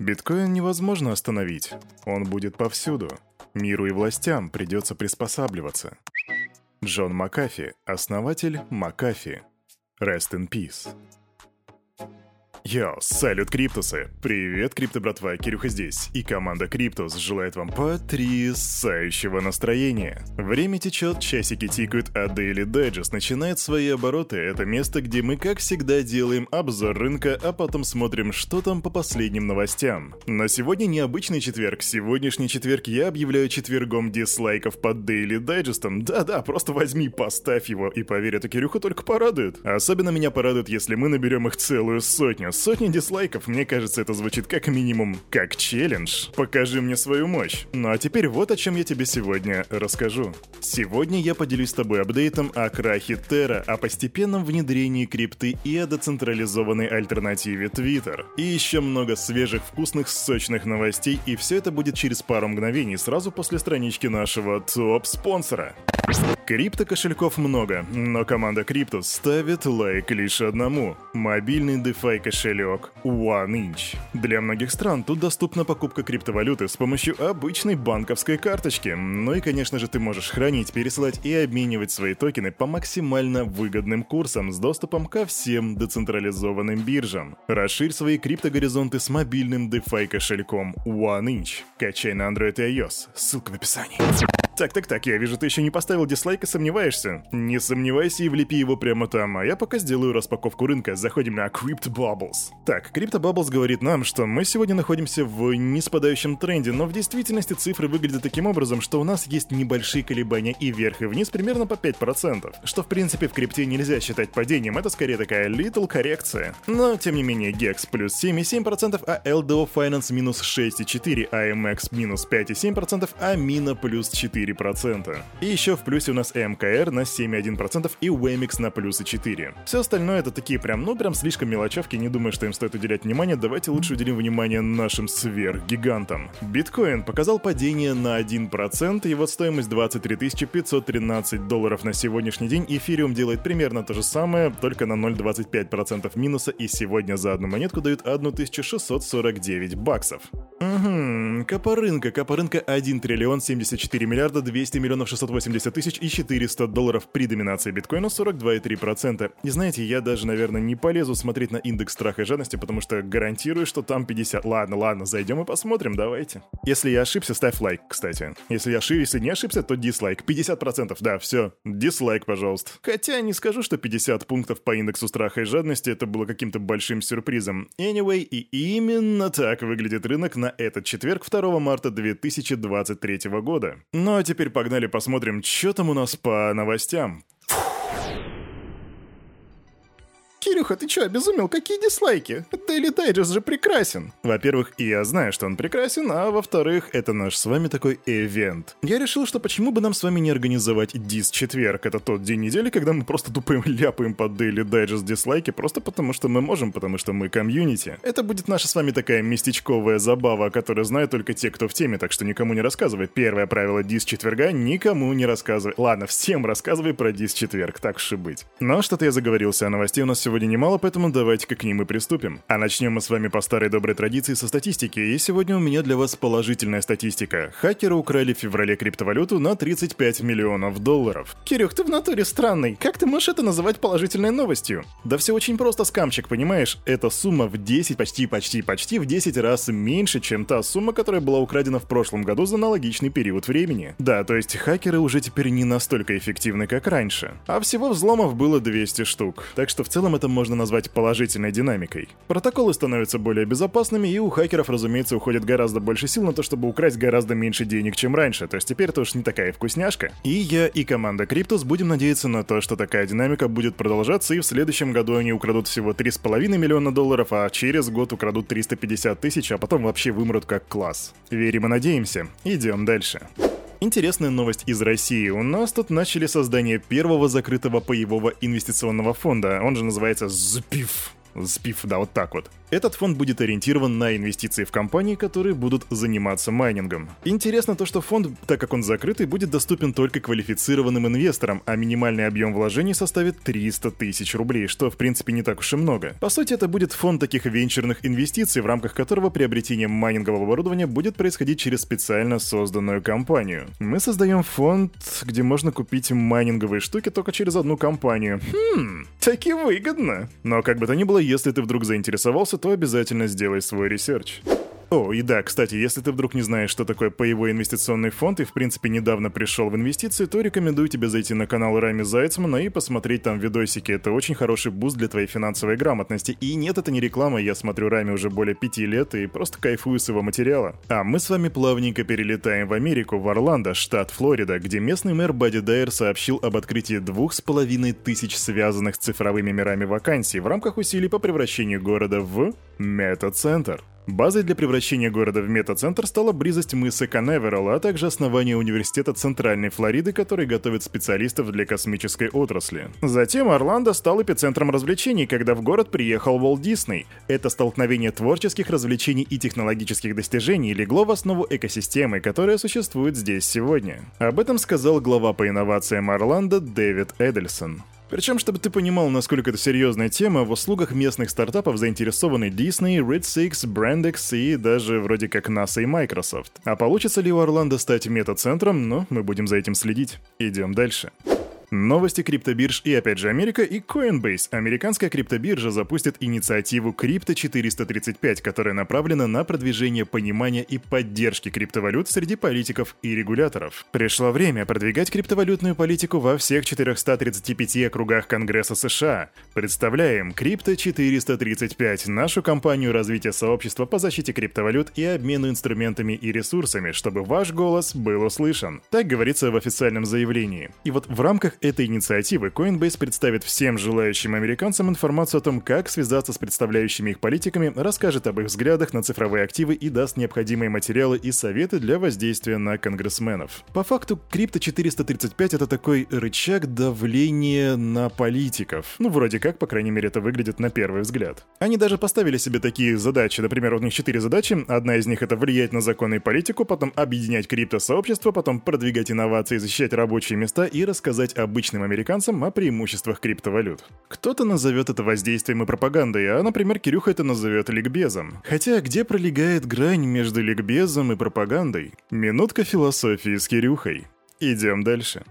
Биткоин невозможно остановить. Он будет повсюду. Миру и властям придется приспосабливаться. Джон Макафи, основатель Макафи. Rest in peace. Йоу, салют, Криптусы! Привет, Крипто братва, Кирюха здесь, и команда Криптус желает вам потрясающего настроения. Время течет, часики тикают, а Daily Digest начинает свои обороты. Это место, где мы, как всегда, делаем обзор рынка, а потом смотрим, что там по последним новостям. Но сегодня необычный четверг. Сегодняшний четверг я объявляю четвергом дизлайков под Daily Digest. Да-да, просто возьми, поставь его, и поверь, это Кирюха только порадует. Особенно меня порадует, если мы наберем их целую сотню сотни дизлайков, мне кажется, это звучит как минимум как челлендж. Покажи мне свою мощь. Ну а теперь вот о чем я тебе сегодня расскажу. Сегодня я поделюсь с тобой апдейтом о крахе Terra, о постепенном внедрении крипты и о децентрализованной альтернативе Twitter. И еще много свежих, вкусных, сочных новостей, и все это будет через пару мгновений, сразу после странички нашего топ-спонсора. Крипто-кошельков много, но команда Криптус ставит лайк лишь одному – мобильный DeFi кошелек OneInch. Для многих стран тут доступна покупка криптовалюты с помощью обычной банковской карточки. Ну и, конечно же, ты можешь хранить, пересылать и обменивать свои токены по максимально выгодным курсам с доступом ко всем децентрализованным биржам. Расширь свои криптогоризонты с мобильным DeFi кошельком OneInch. Качай на Android и iOS. Ссылка в описании. Так-так-так, я вижу, ты еще не поставил дизлайк и сомневаешься. Не сомневайся и влепи его прямо там, а я пока сделаю распаковку рынка. Заходим на Crypto Bubbles. Так, Crypto Bubbles говорит нам, что мы сегодня находимся в неспадающем тренде, но в действительности цифры выглядят таким образом, что у нас есть небольшие колебания и вверх, и вниз примерно по 5%. Что в принципе в крипте нельзя считать падением, это скорее такая little коррекция. Но тем не менее GEX плюс 7,7%, а LDO Finance минус 6,4%, AMX минус 5,7%, а Mina плюс 4%. 4%. И еще в плюсе у нас МКР на 7,1% и Wemix на плюсы 4. Все остальное это такие прям, ну прям слишком мелочевки, не думаю, что им стоит уделять внимание, давайте лучше уделим внимание нашим сверхгигантам. Биткоин показал падение на 1%, его стоимость 23 513 долларов на сегодняшний день, эфириум делает примерно то же самое, только на 0,25% минуса, и сегодня за одну монетку дают 1649 баксов. Угу, капа рынка, капа рынка 1 триллион 74 миллиарда миллиарда 200 миллионов 680 тысяч и 400 долларов при доминации биткоина 42,3%. И знаете, я даже, наверное, не полезу смотреть на индекс страха и жадности, потому что гарантирую, что там 50. Ладно, ладно, зайдем и посмотрим, давайте. Если я ошибся, ставь лайк, кстати. Если я ошибся, если не ошибся, то дизлайк. 50%, да, все. Дизлайк, пожалуйста. Хотя не скажу, что 50 пунктов по индексу страха и жадности это было каким-то большим сюрпризом. Anyway, и именно так выглядит рынок на этот четверг 2 марта 2023 года. Но теперь погнали посмотрим, что там у нас по новостям. Кирюха, ты чё, обезумел? Какие дизлайки? Daily Digest же прекрасен. Во-первых, я знаю, что он прекрасен, а во-вторых, это наш с вами такой ивент. Я решил, что почему бы нам с вами не организовать дис-четверг. Это тот день недели, когда мы просто тупым ляпаем под Daily Digest дизлайки, просто потому что мы можем, потому что мы комьюнити. Это будет наша с вами такая местечковая забава, которую знают только те, кто в теме, так что никому не рассказывай. Первое правило дис-четверга — никому не рассказывай. Ладно, всем рассказывай про дис-четверг, так уж и быть. Но что-то я заговорился, а новостей у нас сегодня немало, поэтому давайте-ка к ним и приступим. А начнем мы с вами по старой доброй традиции со статистики, и сегодня у меня для вас положительная статистика. Хакеры украли в феврале криптовалюту на 35 миллионов долларов. Кирюх, ты в натуре странный. Как ты можешь это называть положительной новостью? Да все очень просто, скамчик, понимаешь? Эта сумма в 10, почти, почти, почти в 10 раз меньше, чем та сумма, которая была украдена в прошлом году за аналогичный период времени. Да, то есть хакеры уже теперь не настолько эффективны, как раньше. А всего взломов было 200 штук. Так что в целом это можно назвать положительной динамикой. Протоколы становятся более безопасными, и у хакеров, разумеется, уходит гораздо больше сил на то, чтобы украсть гораздо меньше денег, чем раньше, то есть теперь это уж не такая вкусняшка. И я, и команда Криптус будем надеяться на то, что такая динамика будет продолжаться, и в следующем году они украдут всего 3,5 миллиона долларов, а через год украдут 350 тысяч, а потом вообще вымрут как класс. Верим и надеемся. Идем дальше. Интересная новость из России. У нас тут начали создание первого закрытого паевого инвестиционного фонда. Он же называется ЗПИФ. Спив, да, вот так вот. Этот фонд будет ориентирован на инвестиции в компании, которые будут заниматься майнингом. Интересно то, что фонд, так как он закрытый, будет доступен только квалифицированным инвесторам, а минимальный объем вложений составит 300 тысяч рублей, что в принципе не так уж и много. По сути, это будет фонд таких венчурных инвестиций, в рамках которого приобретение майнингового оборудования будет происходить через специально созданную компанию. Мы создаем фонд, где можно купить майнинговые штуки только через одну компанию. Хм, таки выгодно. Но как бы то ни было, если ты вдруг заинтересовался, то обязательно сделай свой research. О, и да, кстати, если ты вдруг не знаешь, что такое паевой инвестиционный фонд и, в принципе, недавно пришел в инвестиции, то рекомендую тебе зайти на канал Рами Зайцмана и посмотреть там видосики. Это очень хороший буст для твоей финансовой грамотности. И нет, это не реклама, я смотрю Рами уже более пяти лет и просто кайфую с его материала. А мы с вами плавненько перелетаем в Америку, в Орландо, штат Флорида, где местный мэр Бадди Дайер сообщил об открытии двух с половиной тысяч связанных с цифровыми мирами вакансий в рамках усилий по превращению города в мета-центр. Базой для превращения города в метацентр стала близость мыса Канаверал, а также основание университета Центральной Флориды, который готовит специалистов для космической отрасли. Затем Орландо стал эпицентром развлечений, когда в город приехал Уолт Дисней. Это столкновение творческих развлечений и технологических достижений легло в основу экосистемы, которая существует здесь сегодня. Об этом сказал глава по инновациям Орландо Дэвид Эдельсон. Причем, чтобы ты понимал, насколько это серьезная тема, в услугах местных стартапов заинтересованы Disney, Red Six, Brandex и даже вроде как NASA и Microsoft. А получится ли у Орландо стать мета-центром? Ну, мы будем за этим следить. Идем дальше. Новости криптобирж и опять же Америка и Coinbase. Американская криптобиржа запустит инициативу Crypto 435, которая направлена на продвижение понимания и поддержки криптовалют среди политиков и регуляторов. Пришло время продвигать криптовалютную политику во всех 435 округах Конгресса США. Представляем Crypto 435, нашу кампанию развития сообщества по защите криптовалют и обмену инструментами и ресурсами, чтобы ваш голос был услышан. Так говорится в официальном заявлении. И вот в рамках этой инициативы Coinbase представит всем желающим американцам информацию о том, как связаться с представляющими их политиками, расскажет об их взглядах на цифровые активы и даст необходимые материалы и советы для воздействия на конгрессменов. По факту, Крипто 435 это такой рычаг давления на политиков. Ну, вроде как, по крайней мере, это выглядит на первый взгляд. Они даже поставили себе такие задачи. Например, у них четыре задачи. Одна из них это влиять на законы и политику, потом объединять крипто-сообщество, потом продвигать инновации, защищать рабочие места и рассказать о обычным американцам о преимуществах криптовалют. Кто-то назовет это воздействием и пропагандой, а, например, Кирюха это назовет ликбезом. Хотя где пролегает грань между ликбезом и пропагандой? Минутка философии с Кирюхой. Идем дальше.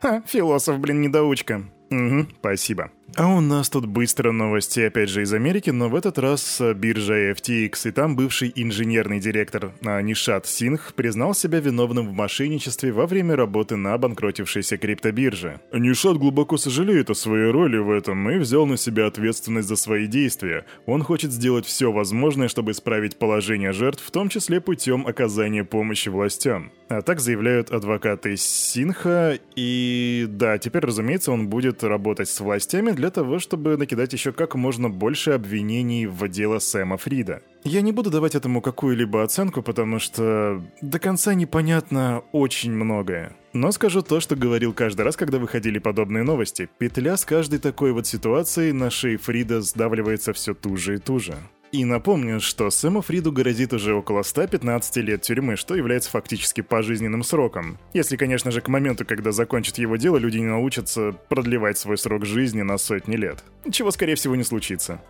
Ха, философ, блин, недоучка. Угу, спасибо. А у нас тут быстро новости, опять же, из Америки, но в этот раз биржа FTX, и там бывший инженерный директор а, Нишат Сингх признал себя виновным в мошенничестве во время работы на обанкротившейся криптобирже. Нишат глубоко сожалеет о своей роли в этом и взял на себя ответственность за свои действия. Он хочет сделать все возможное, чтобы исправить положение жертв, в том числе путем оказания помощи властям. А так заявляют адвокаты Синха, и да, теперь, разумеется, он будет работать с властями для того, чтобы накидать еще как можно больше обвинений в дело Сэма Фрида. Я не буду давать этому какую-либо оценку, потому что до конца непонятно очень многое. Но скажу то, что говорил каждый раз, когда выходили подобные новости. Петля с каждой такой вот ситуацией на шее Фрида сдавливается все туже и туже. И напомню, что Сэму Фриду грозит уже около 115 лет тюрьмы, что является фактически пожизненным сроком. Если, конечно же, к моменту, когда закончат его дело, люди не научатся продлевать свой срок жизни на сотни лет. Чего, скорее всего, не случится.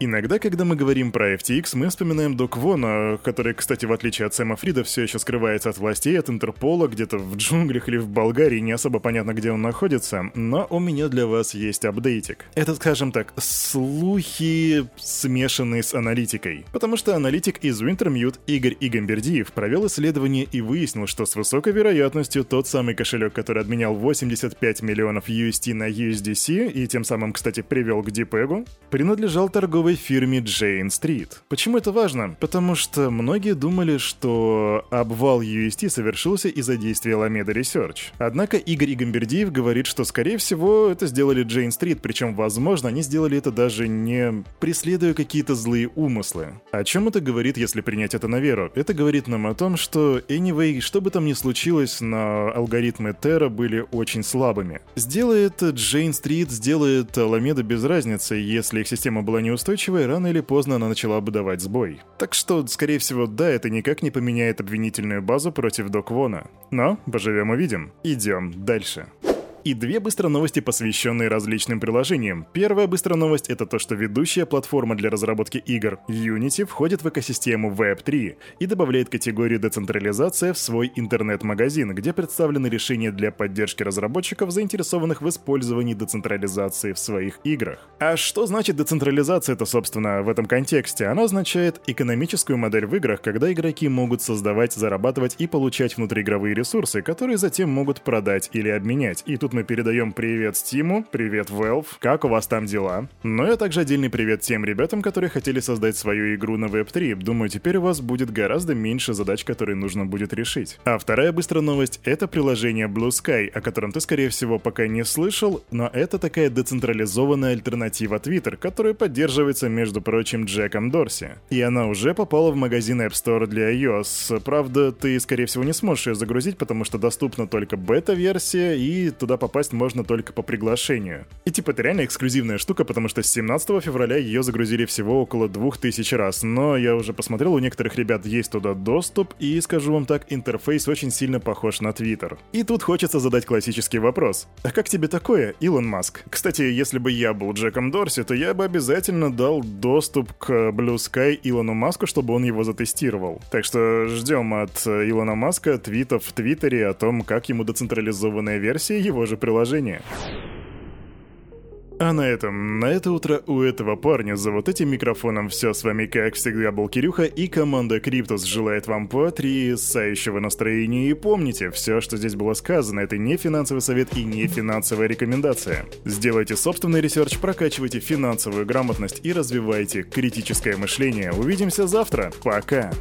Иногда, когда мы говорим про FTX, мы вспоминаем Док Вона, который, кстати, в отличие от Сэма Фрида, все еще скрывается от властей, от Интерпола, где-то в джунглях или в Болгарии, не особо понятно, где он находится, но у меня для вас есть апдейтик. Это, скажем так, слухи, смешанные с аналитикой. Потому что аналитик из Wintermute Игорь Игамбердиев провел исследование и выяснил, что с высокой вероятностью тот самый кошелек, который обменял 85 миллионов UST на USDC и тем самым, кстати, привел к DPEG, принадлежал торговой торговой фирме Jane Street. Почему это важно? Потому что многие думали, что обвал UST совершился из-за действия Alameda Research. Однако Игорь Игамбердиев говорит, что скорее всего это сделали Jane Street, причем возможно они сделали это даже не преследуя какие-то злые умыслы. О чем это говорит, если принять это на веру? Это говорит нам о том, что anyway, что бы там ни случилось, но алгоритмы Terra были очень слабыми. Сделает Jane Street, сделает Alameda без разницы, если их система была неустойчива, устойчивой, рано или поздно она начала бы давать сбой. Так что, скорее всего, да, это никак не поменяет обвинительную базу против Док Вона. Но поживем увидим. Идем дальше и две быстрые новости, посвященные различным приложениям. Первая быстрая новость — это то, что ведущая платформа для разработки игр Unity входит в экосистему Web3 и добавляет категорию децентрализация в свой интернет-магазин, где представлены решения для поддержки разработчиков, заинтересованных в использовании децентрализации в своих играх. А что значит децентрализация это, собственно, в этом контексте? Она означает экономическую модель в играх, когда игроки могут создавать, зарабатывать и получать внутриигровые ресурсы, которые затем могут продать или обменять. И тут мы передаем привет Стиму, привет Valve, как у вас там дела? Ну и также отдельный привет тем ребятам, которые хотели создать свою игру на Web3. Думаю, теперь у вас будет гораздо меньше задач, которые нужно будет решить. А вторая быстрая новость — это приложение Blue Sky, о котором ты, скорее всего, пока не слышал, но это такая децентрализованная альтернатива Twitter, которая поддерживается, между прочим, Джеком Дорси. И она уже попала в магазин App Store для iOS. Правда, ты, скорее всего, не сможешь ее загрузить, потому что доступна только бета-версия, и туда попасть можно только по приглашению. И типа это реально эксклюзивная штука, потому что с 17 февраля ее загрузили всего около 2000 раз, но я уже посмотрел, у некоторых ребят есть туда доступ, и скажу вам так, интерфейс очень сильно похож на Twitter. И тут хочется задать классический вопрос. А как тебе такое, Илон Маск? Кстати, если бы я был Джеком Дорси, то я бы обязательно дал доступ к Blue Sky Илону Маску, чтобы он его затестировал. Так что ждем от Илона Маска твитов в Твиттере о том, как ему децентрализованная версия его же приложения. А на этом, на это утро у этого парня за вот этим микрофоном все с вами как всегда был Кирюха и команда Криптус желает вам потрясающего настроения и помните, все, что здесь было сказано, это не финансовый совет и не финансовая рекомендация. Сделайте собственный research, прокачивайте финансовую грамотность и развивайте критическое мышление. Увидимся завтра. Пока!